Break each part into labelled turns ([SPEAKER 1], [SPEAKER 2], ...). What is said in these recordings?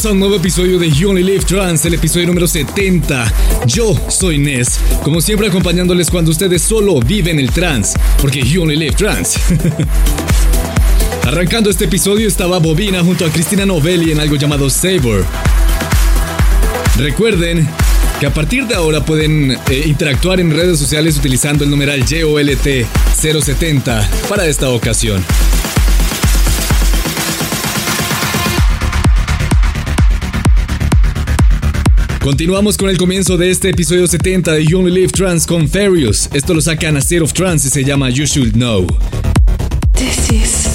[SPEAKER 1] Bienvenidos a un nuevo episodio de You Only Live Trans, el episodio número 70. Yo soy Ness, como siempre acompañándoles cuando ustedes solo viven el trans, porque You Only Live Trans. Arrancando este episodio estaba Bobina junto a Cristina Novelli en algo llamado Saber. Recuerden que a partir de ahora pueden eh, interactuar en redes sociales utilizando el numeral YOLT070 para esta ocasión. Continuamos con el comienzo de este episodio 70 de You Only Live Trans con. Esto lo saca a State of Trance y se llama You Should Know.
[SPEAKER 2] This is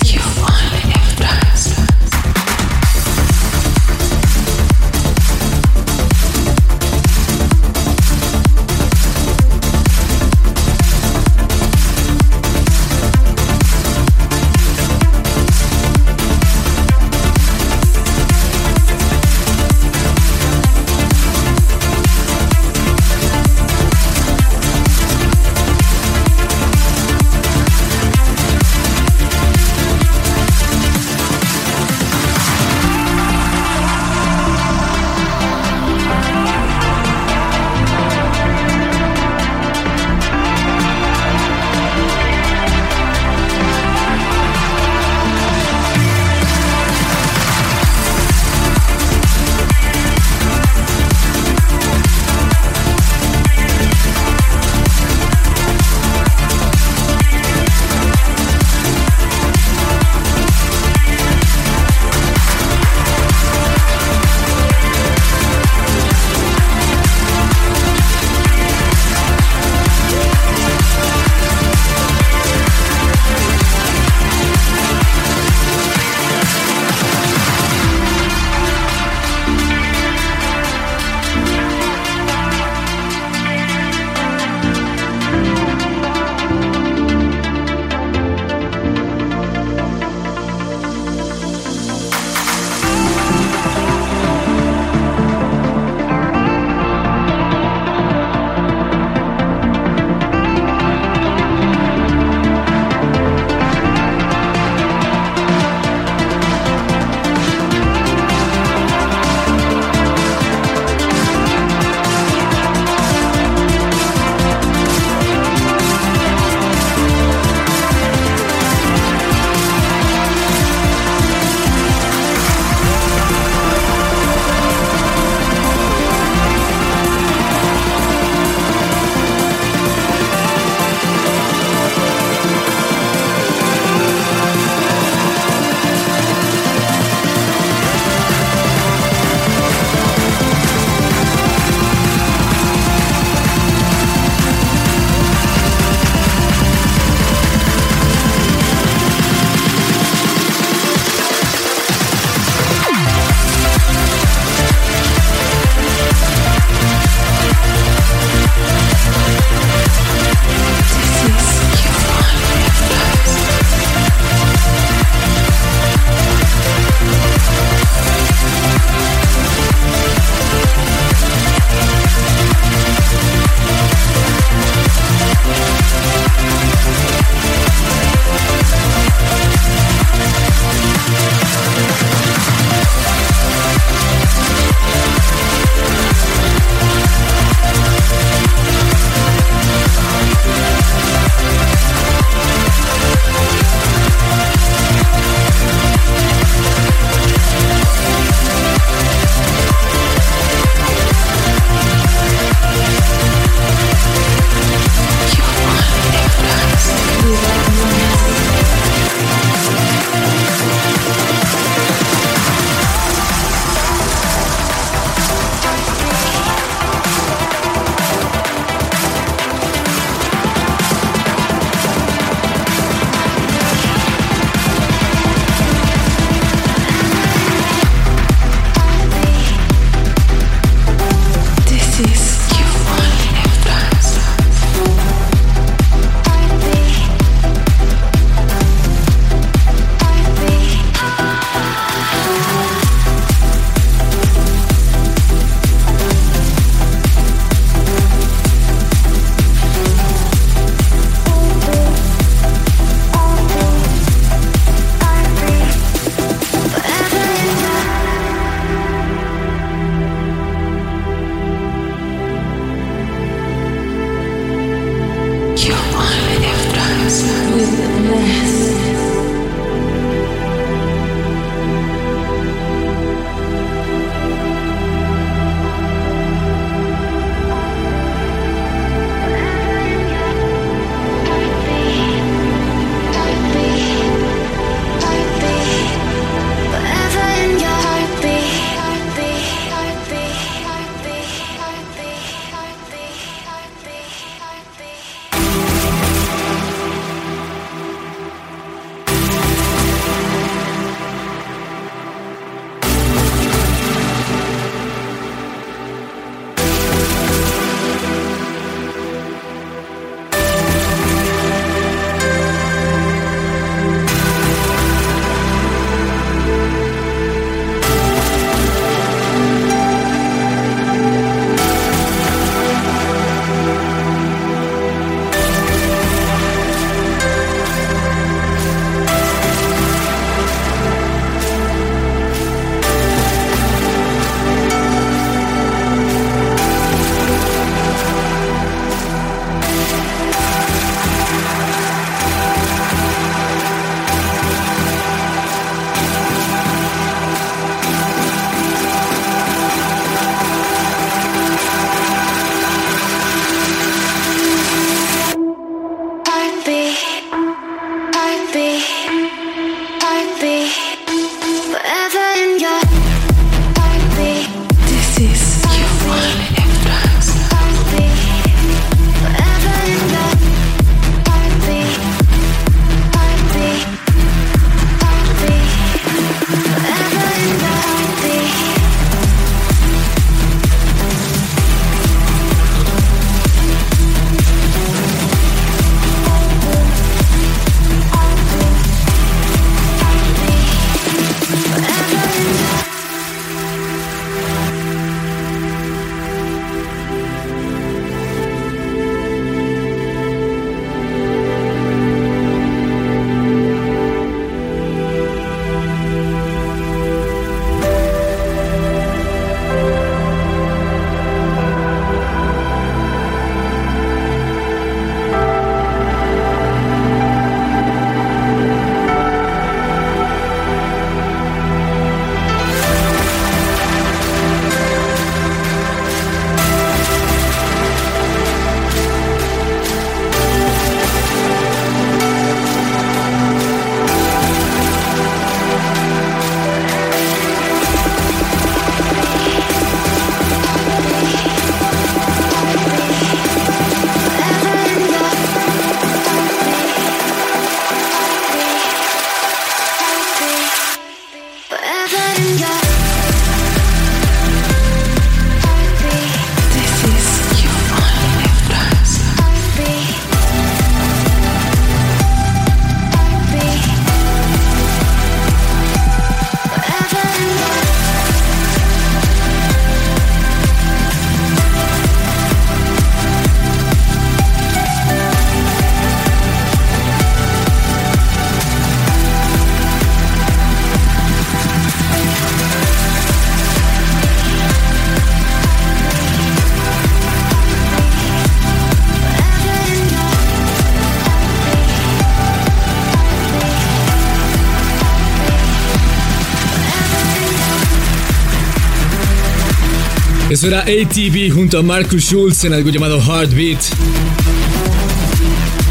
[SPEAKER 1] era ATV junto a Marcus Schulz en algo llamado Heartbeat.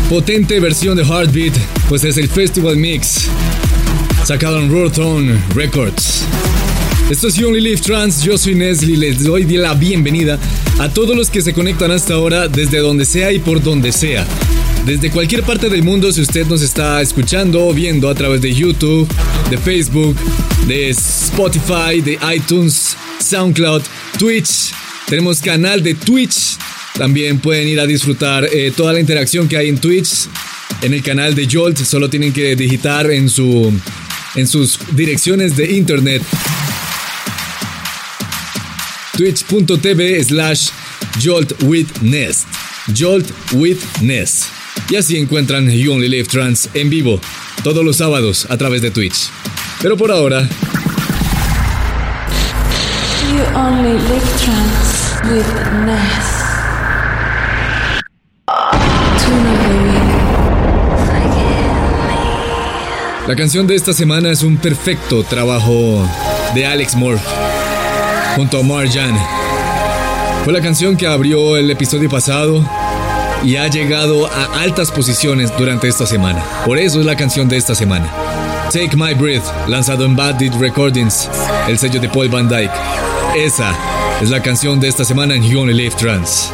[SPEAKER 1] Potente versión de Heartbeat, pues es el Festival Mix, sacado en Rotom Records. Esto es You Only Live Trans, yo soy Nesli, les doy la bienvenida a todos los que se conectan hasta ahora desde donde sea y por donde sea. Desde cualquier parte del mundo, si usted nos está escuchando o viendo a través de YouTube, de Facebook, de Spotify, de iTunes, SoundCloud, Twitch. Tenemos canal de Twitch. También pueden ir a disfrutar eh, toda la interacción que hay en Twitch. En el canal de Jolt solo tienen que digitar en, su, en sus direcciones de internet twitch.tv slash joltwithness joltwithness y así encuentran You Only Live Trans en vivo todos los sábados a través de Twitch. Pero por ahora
[SPEAKER 3] only live with Ness.
[SPEAKER 1] La canción de esta semana es un perfecto trabajo de Alex Moore junto a Marjan. Fue la canción que abrió el episodio pasado y ha llegado a altas posiciones durante esta semana. Por eso es la canción de esta semana. Take My Breath, lanzado en Bad Deed Recordings, el sello de Paul Van Dyke. Esa es la canción de esta semana en You Only Live Trans.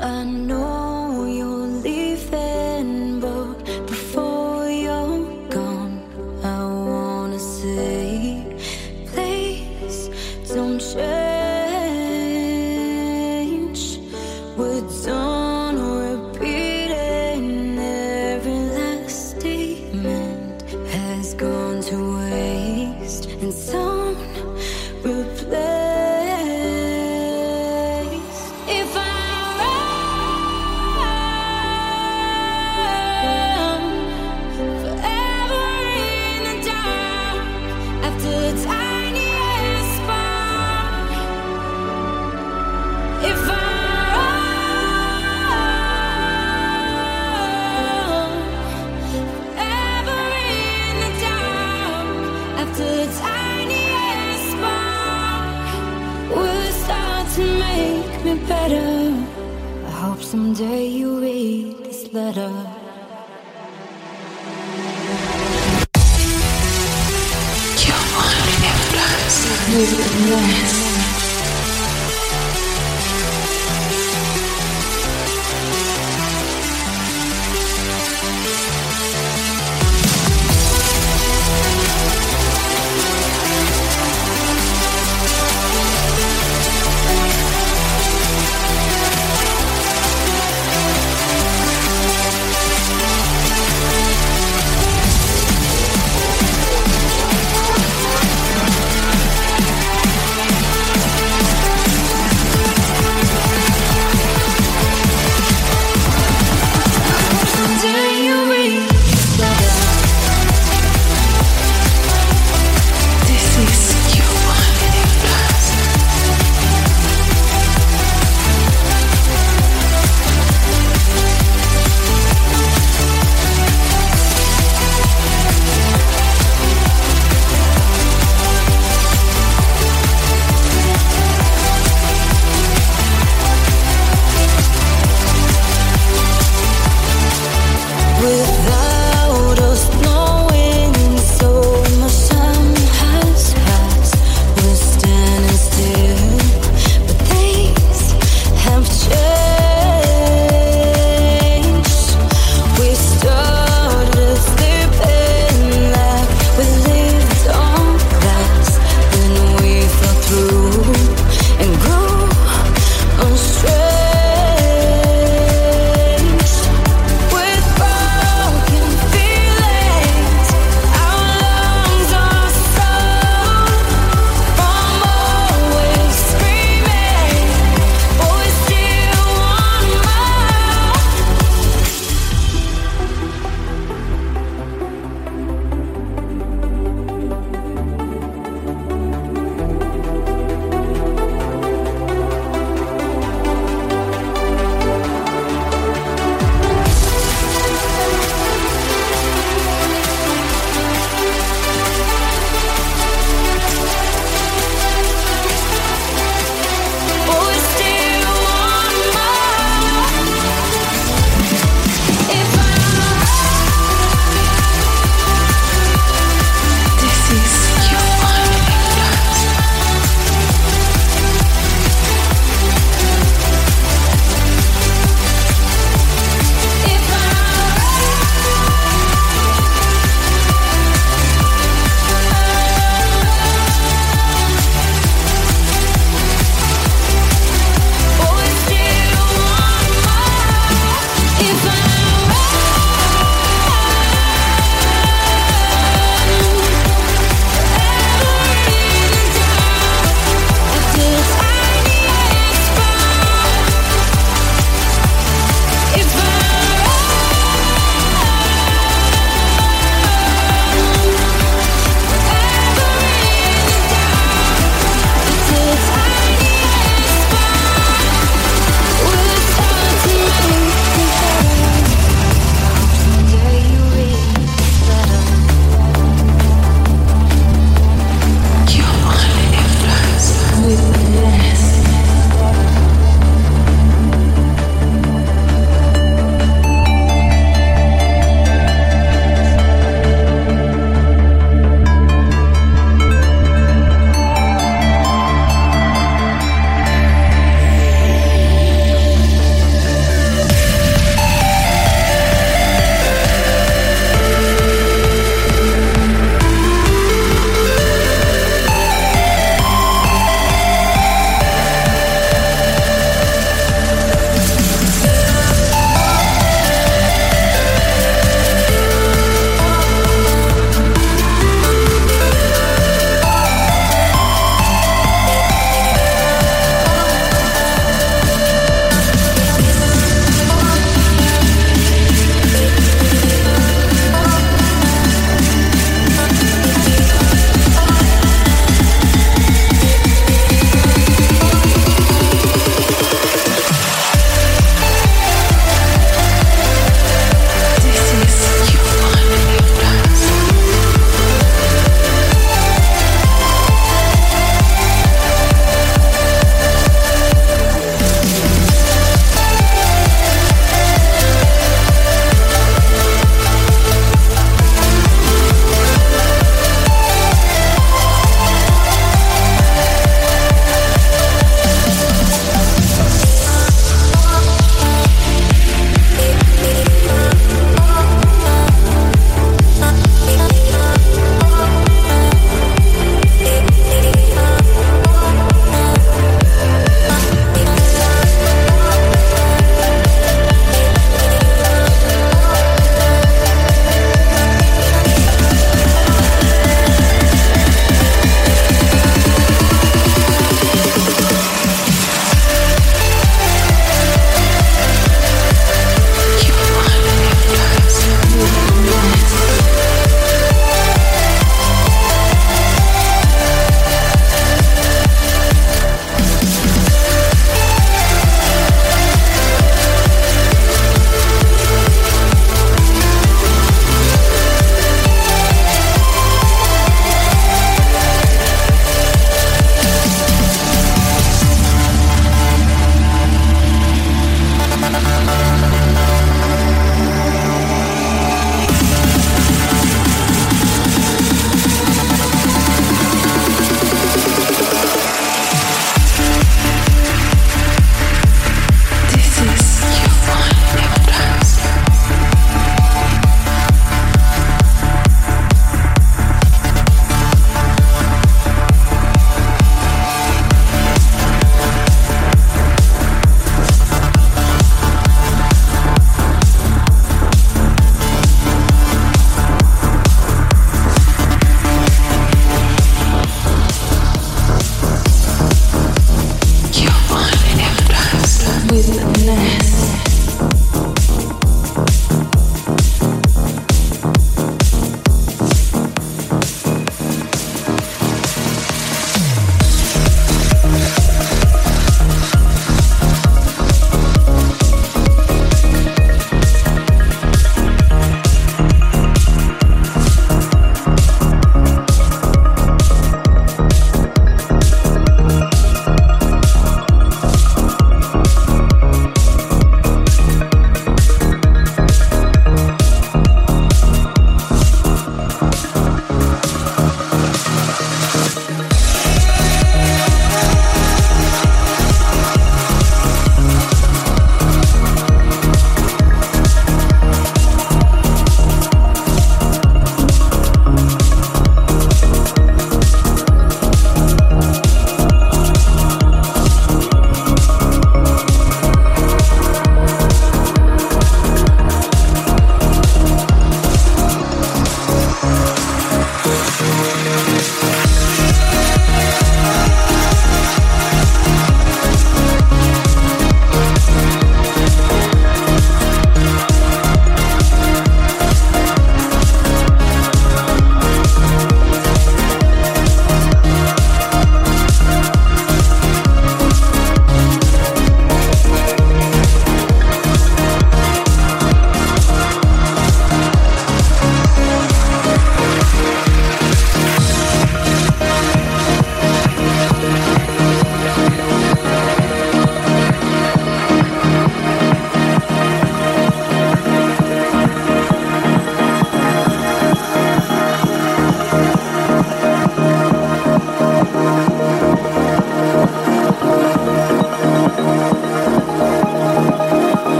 [SPEAKER 2] I
[SPEAKER 1] know.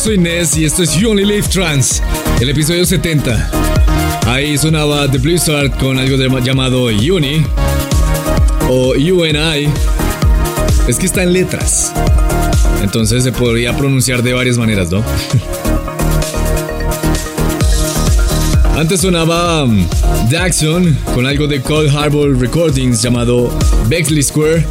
[SPEAKER 1] Soy Ness y esto es You Only Live Trans, el episodio 70. Ahí sonaba The Blizzard con algo llamado Uni o UNI. Es que está en letras. Entonces se podría pronunciar de varias maneras, ¿no? Antes sonaba um, Jackson con algo de Cold Harbor Recordings llamado Bexley Square.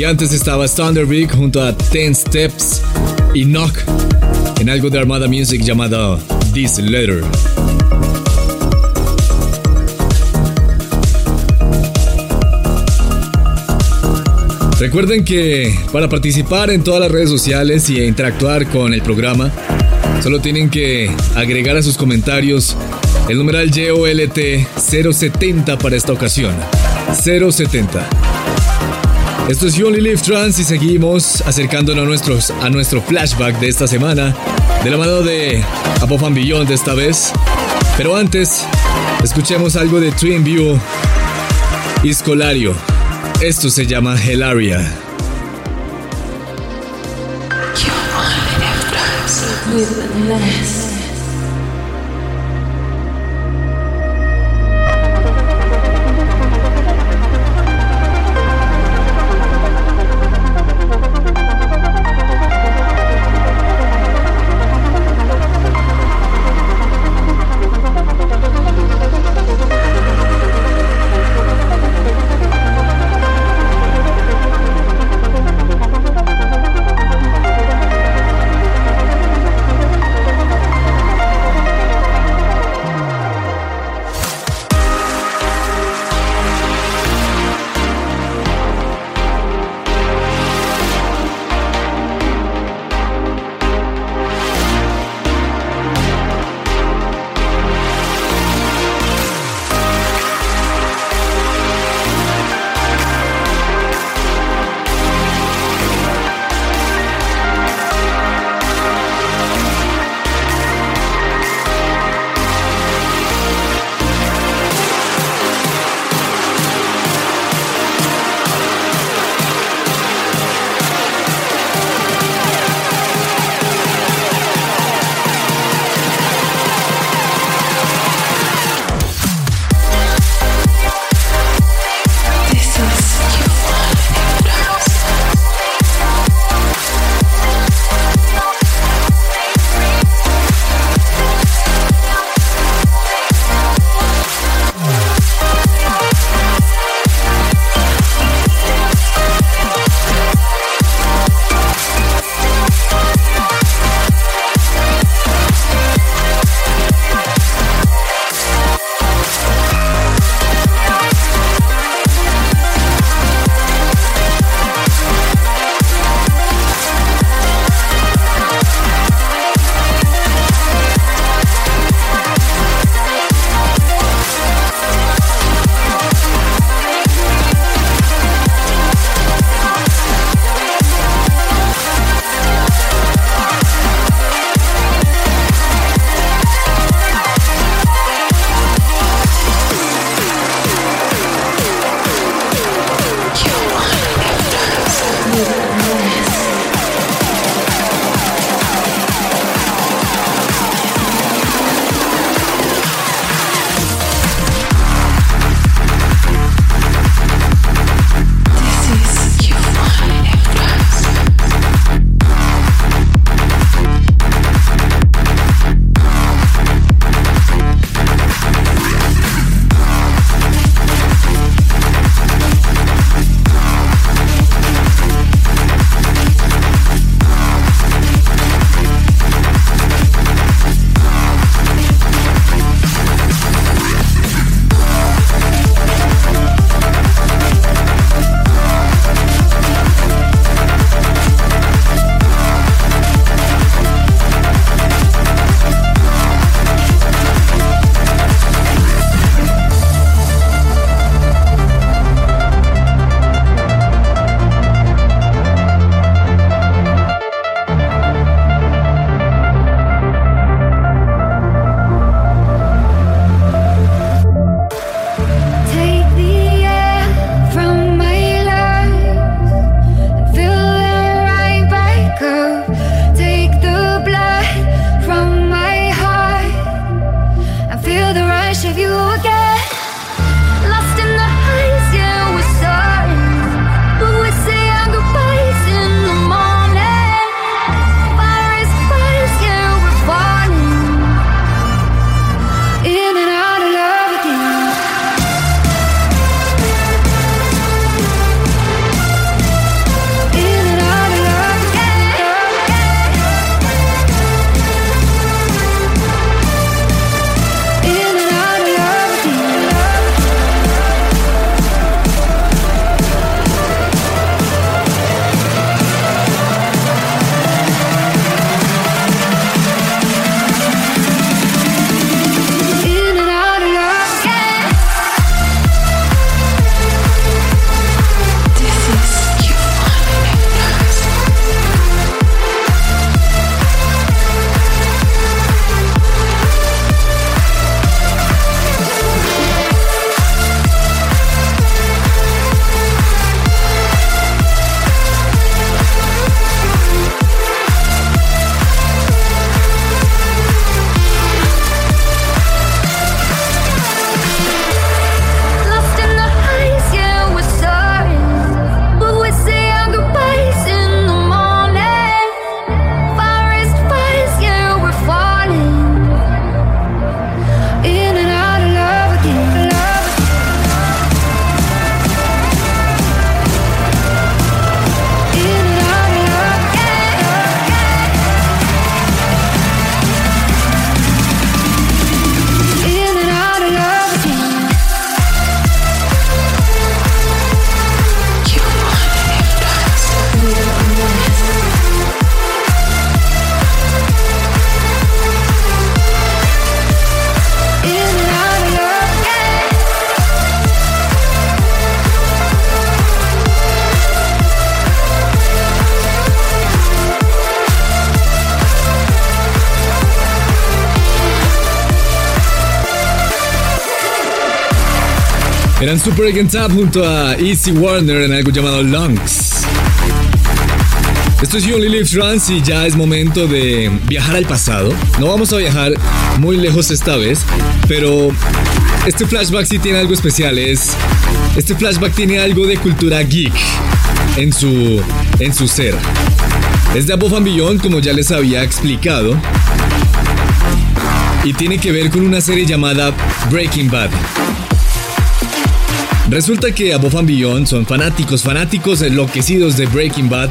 [SPEAKER 1] Y antes estaba Thunderbig junto a Ten Steps y Knock en algo de Armada Music llamado This Letter. Recuerden que para participar en todas las redes sociales y interactuar con el programa, solo tienen que agregar a sus comentarios el numeral YOLT 070 para esta ocasión. 070. Esto es Only Live Trans y seguimos acercándonos a, nuestros, a nuestro flashback de esta semana, de la mano de Apofan Beyond de esta vez. Pero antes, escuchemos algo de Twin View y Scolario. Esto se llama Helaria. You only trans. Super Up junto a Easy Warner en algo llamado Lungs. Esto es Only Live Trans y ya es momento de viajar al pasado. No vamos a viajar muy lejos esta vez, pero este flashback sí tiene algo especial. Es, este flashback tiene algo de cultura geek en su, en su ser. Es de Above and como ya les había explicado. Y tiene que ver con una serie llamada Breaking Bad. Resulta que Above and son fanáticos, fanáticos enloquecidos de Breaking Bad.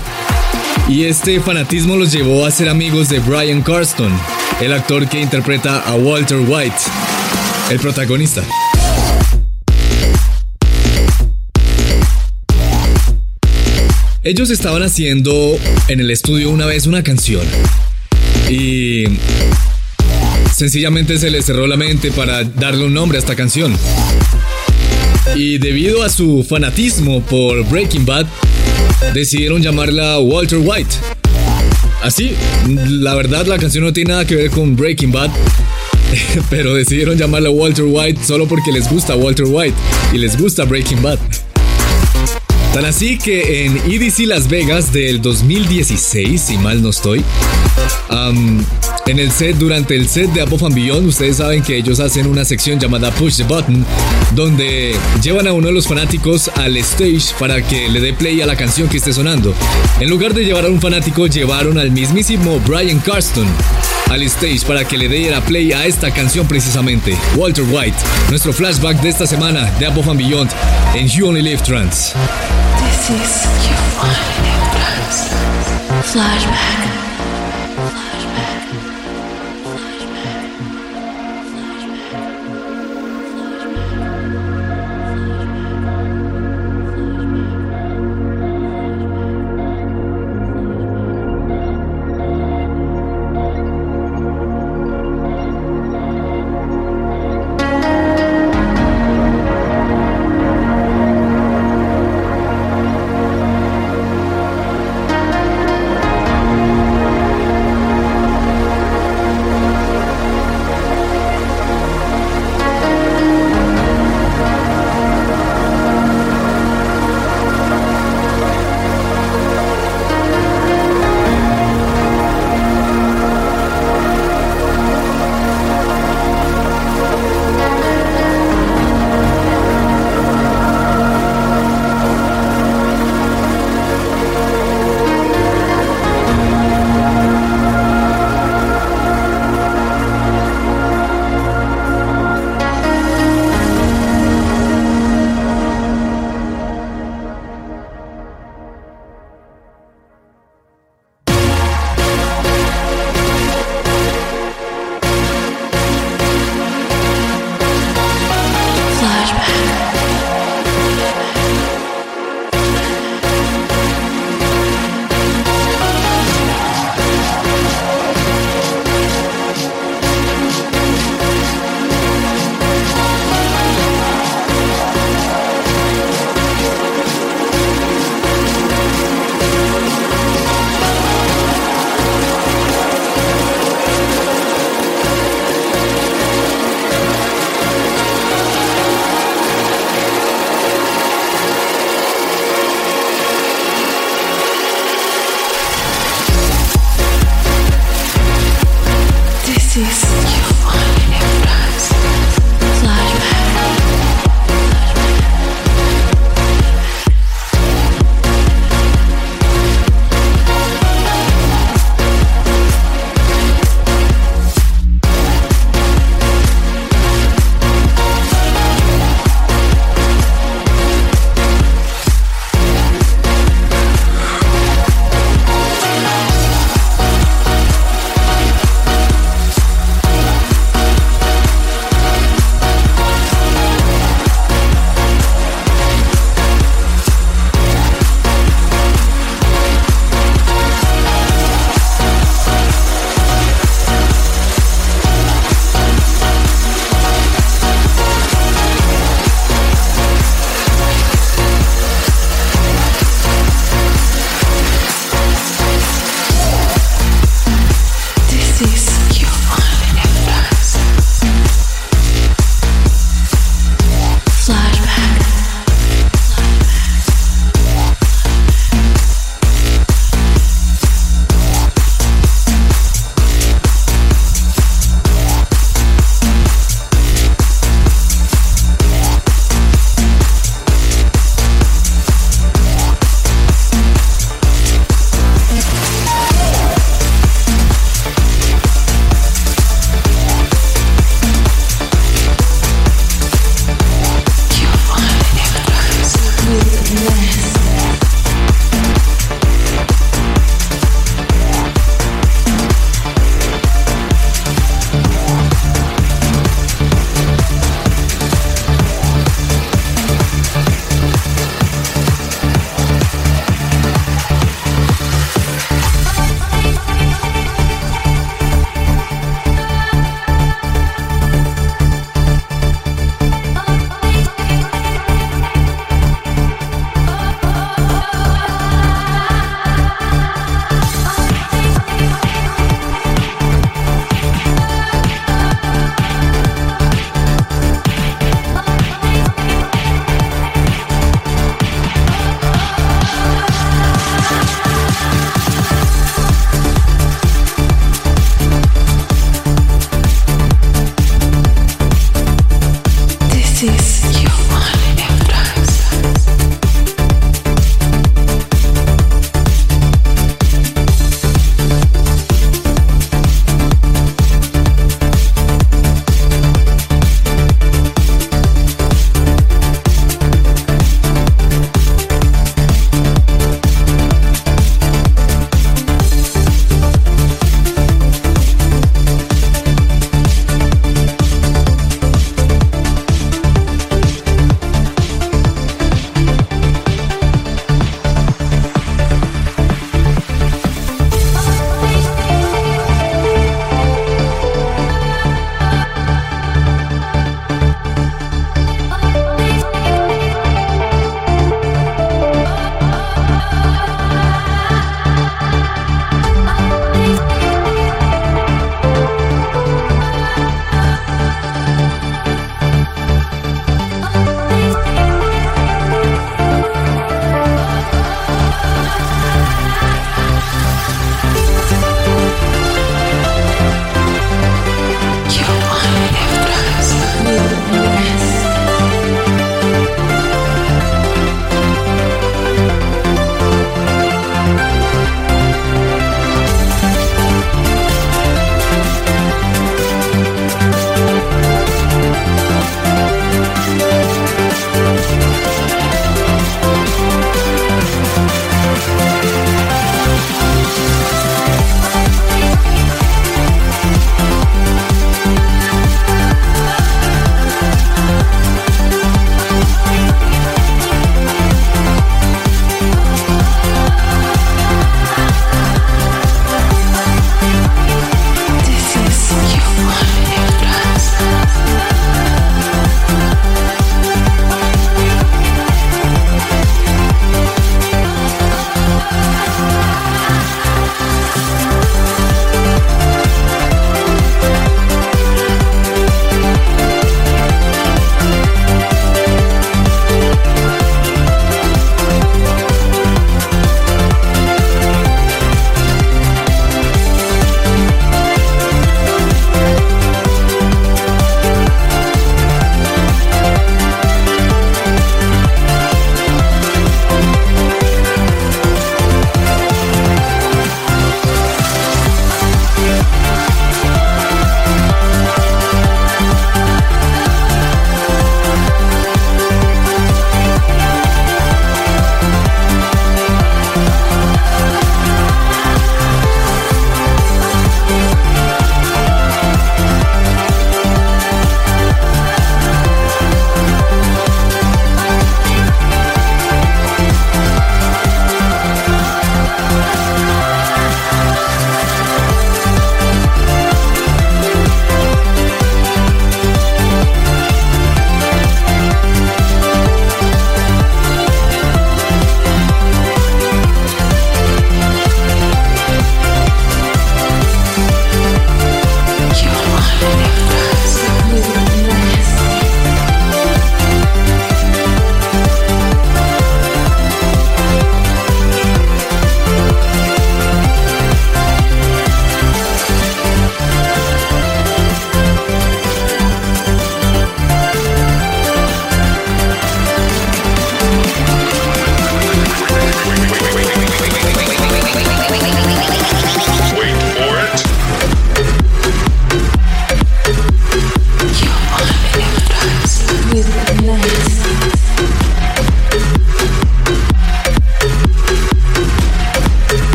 [SPEAKER 1] Y este fanatismo los llevó a ser amigos de Brian Carston, el actor que interpreta a Walter White, el protagonista. Ellos estaban haciendo en el estudio una vez una canción y sencillamente se les cerró la mente para darle un nombre a esta canción. Y debido a su fanatismo por Breaking Bad, decidieron llamarla Walter White. Así, la verdad la canción no tiene nada que ver con Breaking Bad, pero decidieron llamarla Walter White solo porque les gusta Walter White y les gusta Breaking Bad. Tan así que en EDC Las Vegas del 2016, si mal no estoy, en el set, durante el set de Above and Beyond, ustedes saben que ellos hacen una sección llamada Push the Button, donde llevan a uno de los fanáticos al stage para que le dé play a la canción que esté sonando. En lugar de llevar a un fanático, llevaron al mismísimo Brian Carston al stage para que le diera play a esta canción precisamente, Walter White, nuestro flashback de esta semana de Above and Beyond en You Only Live Trans. This is You Only Live Trans. Flashback.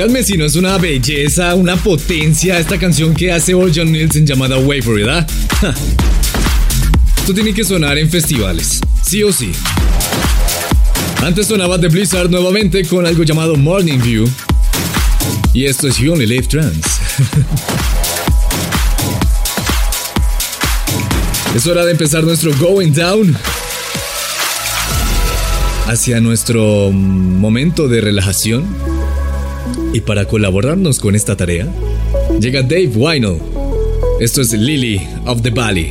[SPEAKER 1] Díganme si no es una belleza, una potencia esta canción que hace Old John Nielsen llamada Wafer, ¿verdad? Esto tiene que sonar en festivales, sí o sí. Antes sonaba The Blizzard nuevamente con algo llamado Morning View. Y esto es You Only Live Trans. es hora de empezar nuestro Going Down hacia nuestro momento de relajación. Y para colaborarnos con esta tarea, llega Dave Wino. Esto es Lily of the Valley.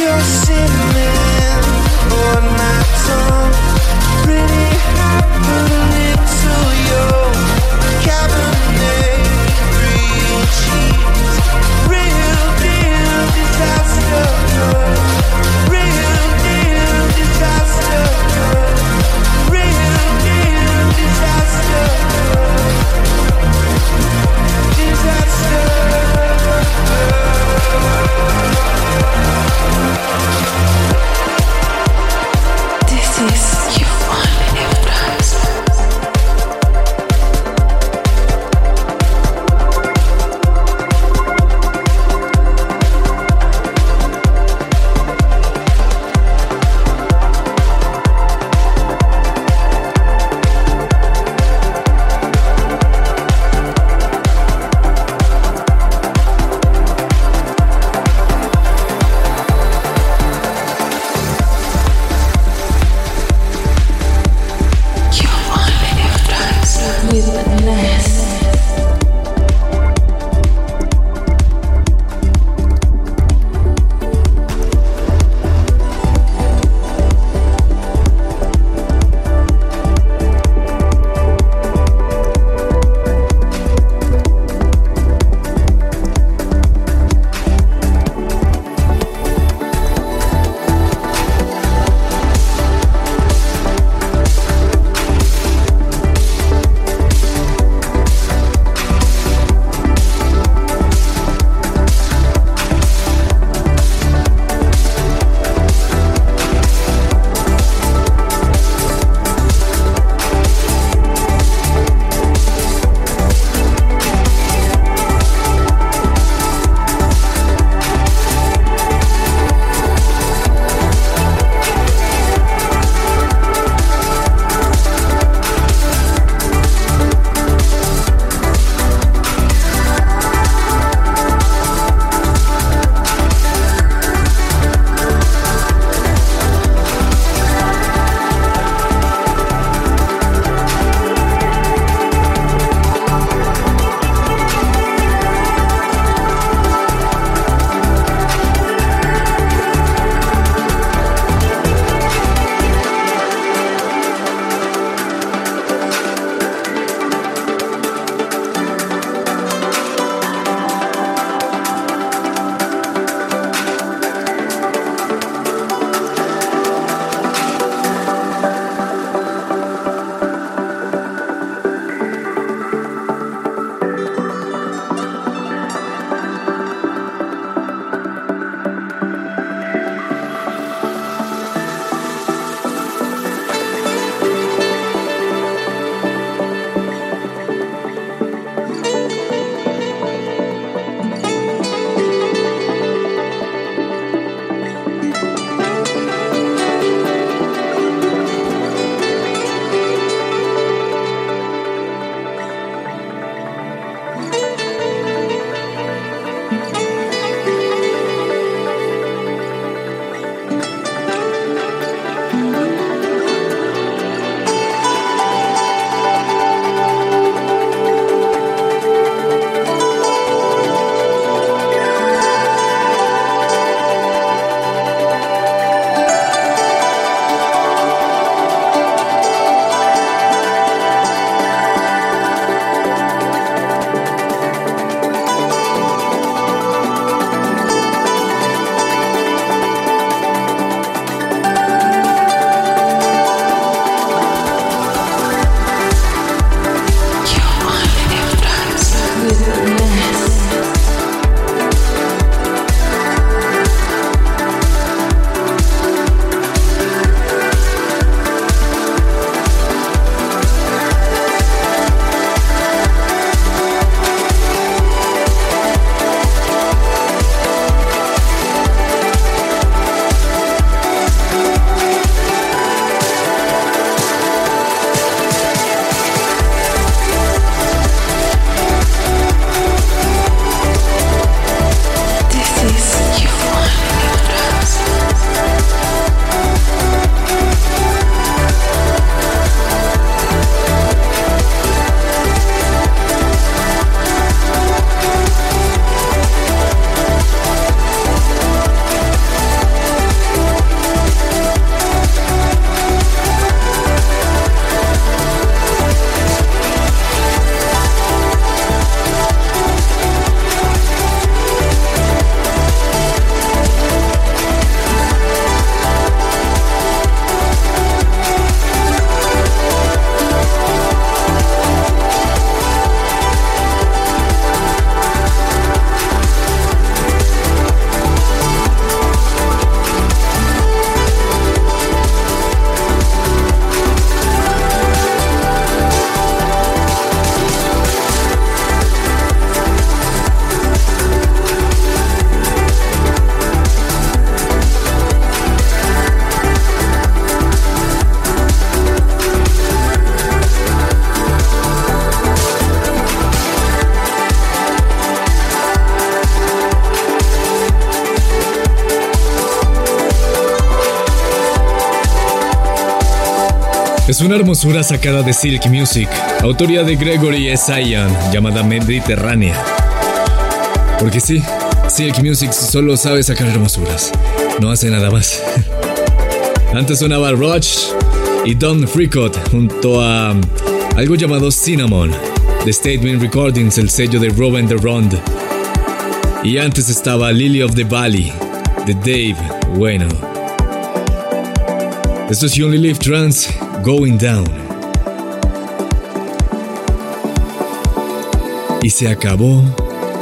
[SPEAKER 1] Cinnamon on my tongue, pretty happily. Es una hermosura sacada de Silk Music, autoría de Gregory S. Ian, llamada Mediterránea. Porque sí, Silk Music solo sabe sacar hermosuras, no hace nada más. Antes sonaba Roach y Don Freakot junto a algo llamado Cinnamon, de Statement Recordings, el sello de Robin the Rond. Y antes estaba Lily of the Valley, de Dave Bueno. Esto es You Only Live Trans Going Down. Y se acabó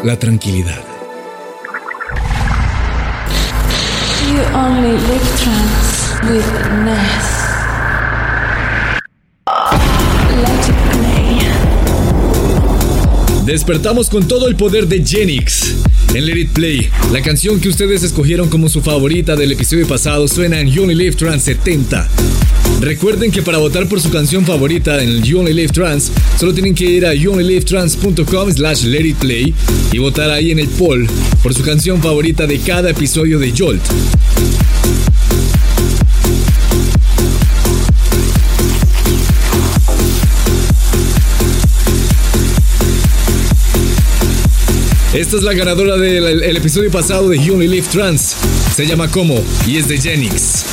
[SPEAKER 1] la tranquilidad.
[SPEAKER 3] You only live trance with Ness. Let it play.
[SPEAKER 1] Despertamos con todo el poder de Genix. En Let It Play, la canción que ustedes escogieron como su favorita del episodio pasado suena en You Only Live Trans 70. Recuerden que para votar por su canción favorita en You Only Live Trans, solo tienen que ir a youonlylivetrans.com slash let it play y votar ahí en el poll por su canción favorita de cada episodio de Jolt. Esta es la ganadora del el episodio pasado de You Live Trans. Se llama Como y es de Genix.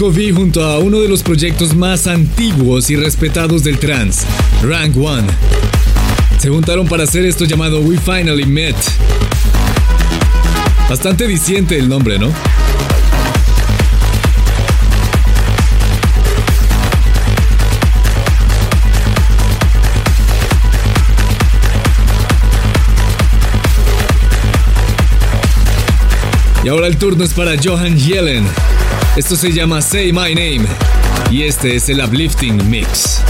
[SPEAKER 1] V junto a uno de los proyectos más antiguos y respetados del trance, Rank One. Se juntaron para hacer esto llamado We Finally Met. Bastante diciente el nombre, ¿no? Y ahora el turno es para Johan Yellen. Esto se llama Say My Name. Y este es el Uplifting Mix.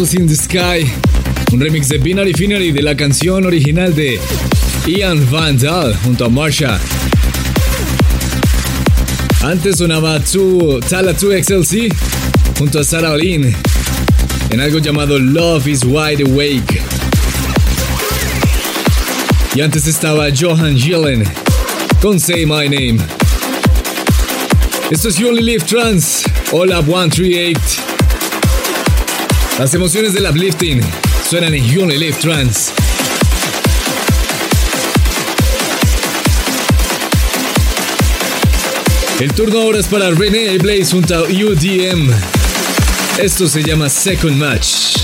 [SPEAKER 1] Castles in the Sky, un remix de Binary Finery de la canción original de Ian Van Dahl junto a Marsha. Antes sonaba Tala 2 XLC junto a Sarah Lynn en algo llamado Love is Wide Awake. Y antes estaba Johan Gillen con Say My Name. Esto es You Only Live Trans, Up 138. Las emociones del uplifting suenan en Only Live Trans. El turno ahora es para René Blaze junto a UDM. Esto se llama Second Match.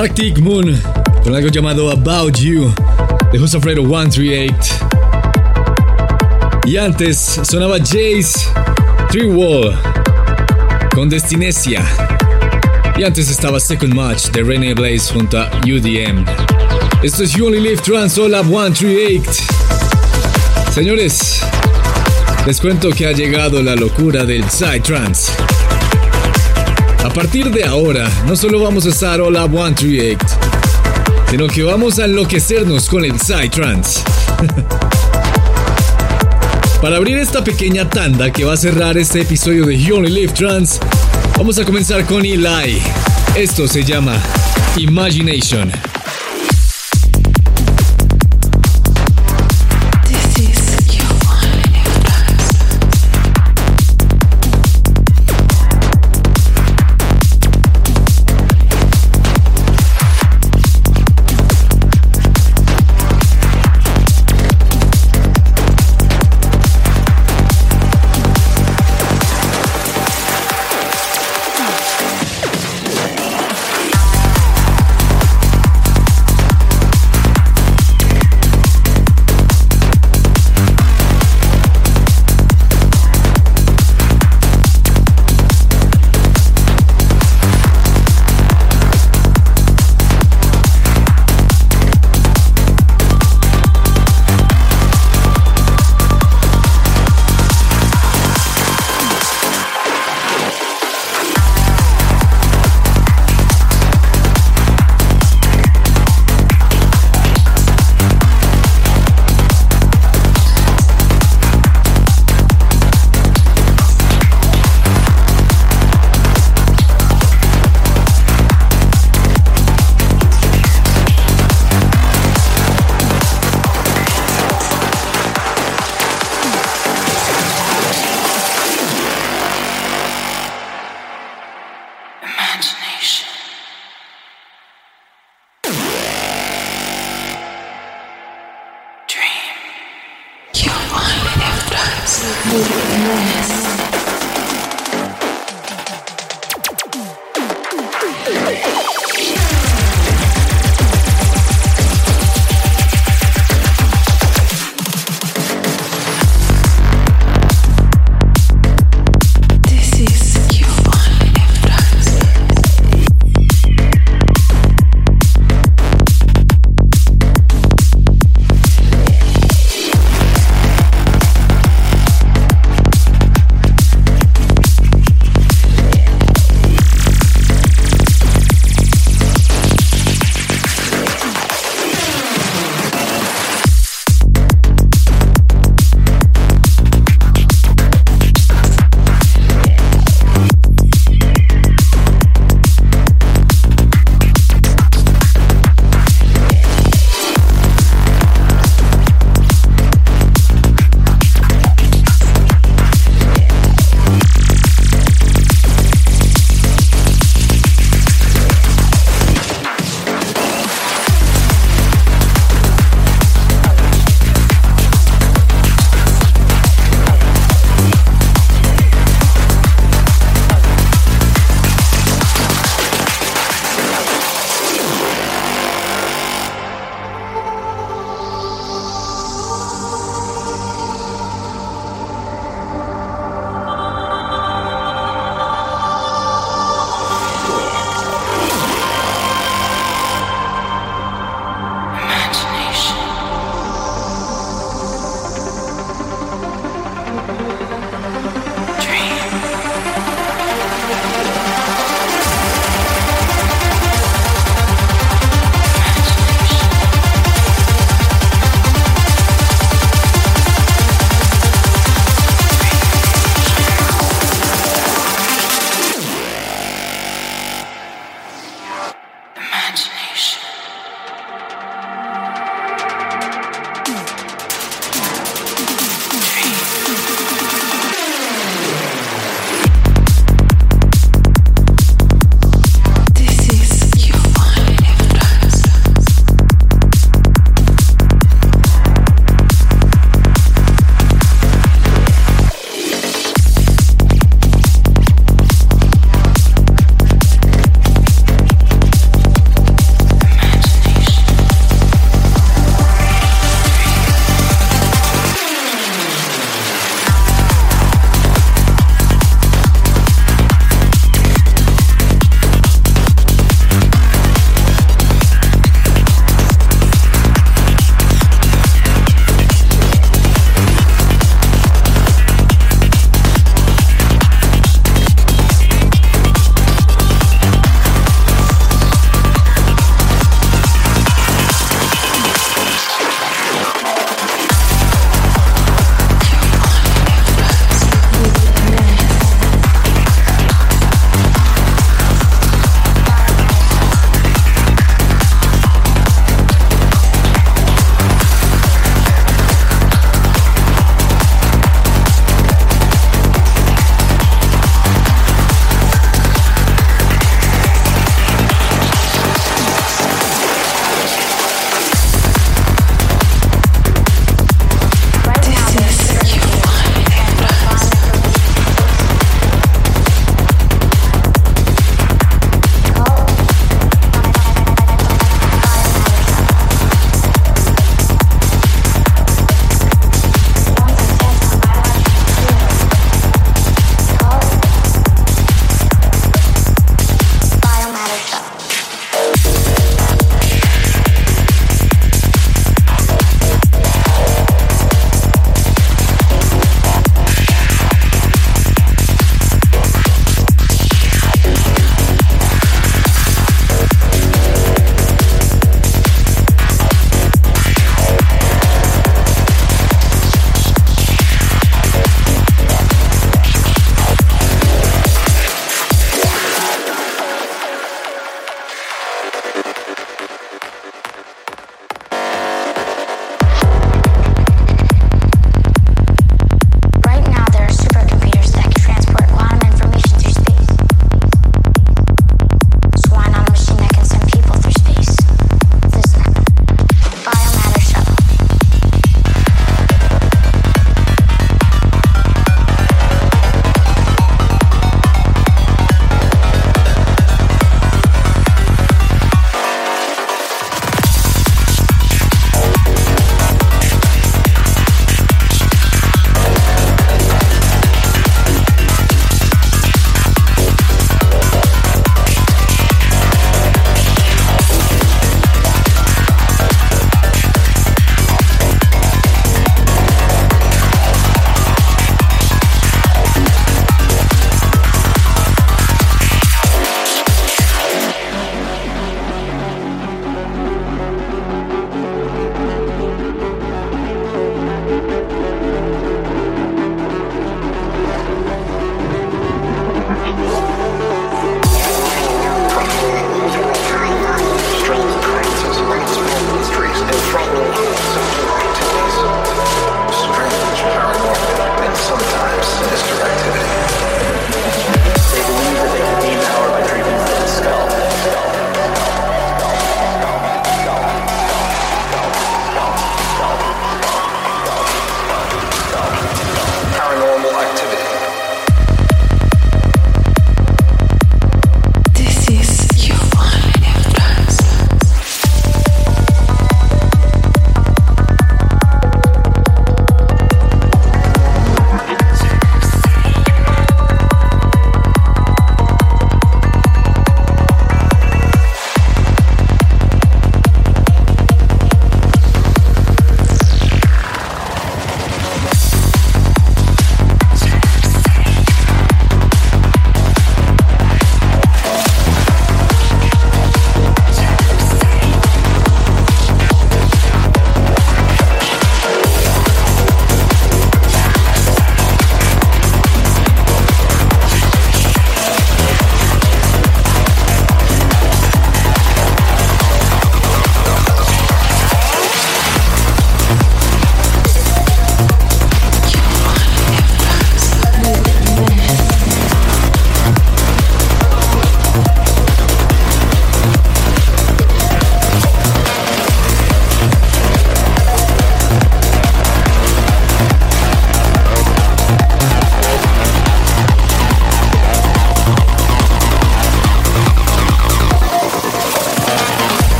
[SPEAKER 1] Arctic Moon con algo llamado About You de Who's Afraid of 138. Y antes sonaba Jace Three Wall con Destinesia. Y antes estaba Second Match de René Blaze junto a UDM. Esto es You Only Live Trans Up 138. Señores, les cuento que ha llegado la locura del Psytrance. A partir de ahora, no solo vamos a estar All Up 138, sino que vamos a enloquecernos con el Psytrance. Para abrir esta pequeña tanda que va a cerrar este episodio de You Only Live Trans, vamos a comenzar con Eli. Esto se llama Imagination.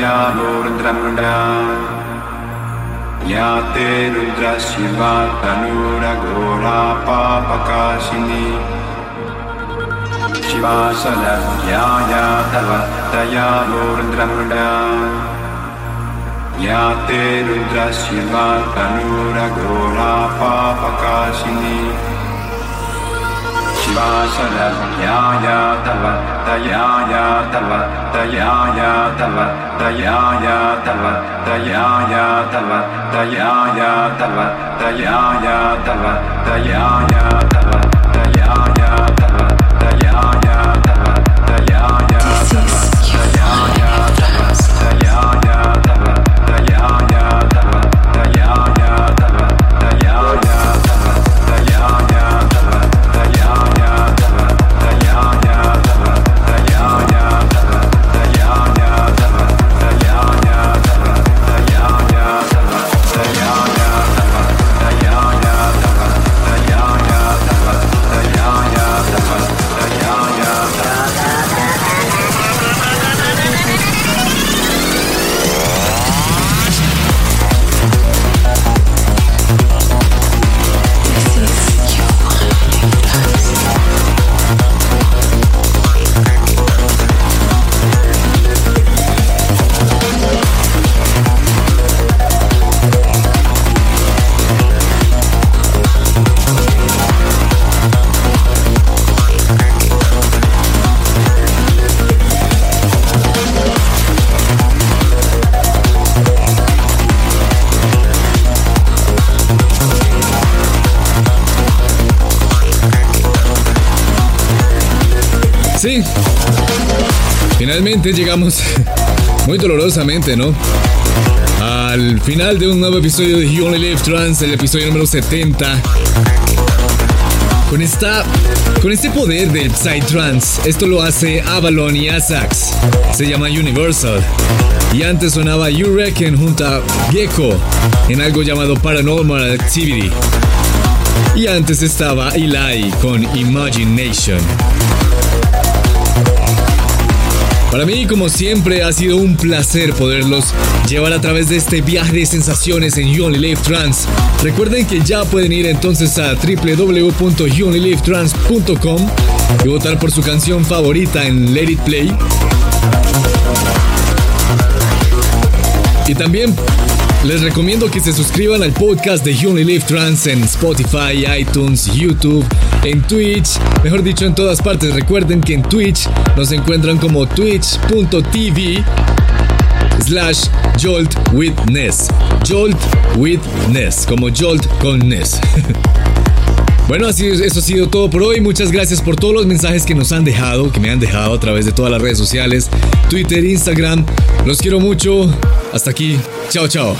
[SPEAKER 1] या
[SPEAKER 4] रुद्रमुडा या ते रुद्रशिवा तनूरघोरा पापकाशिनी शिवासलभ्या या तवत्तया रुद्रमुडा या ते रुद्रशिवा तनूरघोरा पापकाशिनी शिवासलभ्या या तवत्तया या तवत्तया या तवत् daya ya tava daya ya tava daya ya tava daya ya tava daya ya
[SPEAKER 1] Llegamos, muy dolorosamente, ¿no? Al final de un nuevo episodio de You Only Live Trans, el episodio número 70. Con esta. Con este poder del Psytrance, esto lo hace Avalon y Asax. Se llama Universal. Y antes sonaba You Reckon junto a Gecko en algo llamado Paranormal Activity. Y antes estaba Eli con Imagination. Para mí, como siempre, ha sido un placer poderlos llevar a través de este viaje de sensaciones en You Only Live Trans. Recuerden que ya pueden ir entonces a www.youonlylivetrans.com y votar por su canción favorita en Let It Play. Y también les recomiendo que se suscriban al podcast de You Only Live Trans en Spotify, iTunes, YouTube, en Twitch, mejor dicho en todas partes. Recuerden que en Twitch nos encuentran como twitch.tv slash Jolt with Ness. Jolt with Ness, como Jolt con Ness. Bueno, así eso ha sido todo por hoy. Muchas gracias por todos los mensajes que nos han dejado, que me han dejado a través de todas las redes sociales, Twitter, Instagram. Los quiero mucho. Hasta aquí. Chao, chao.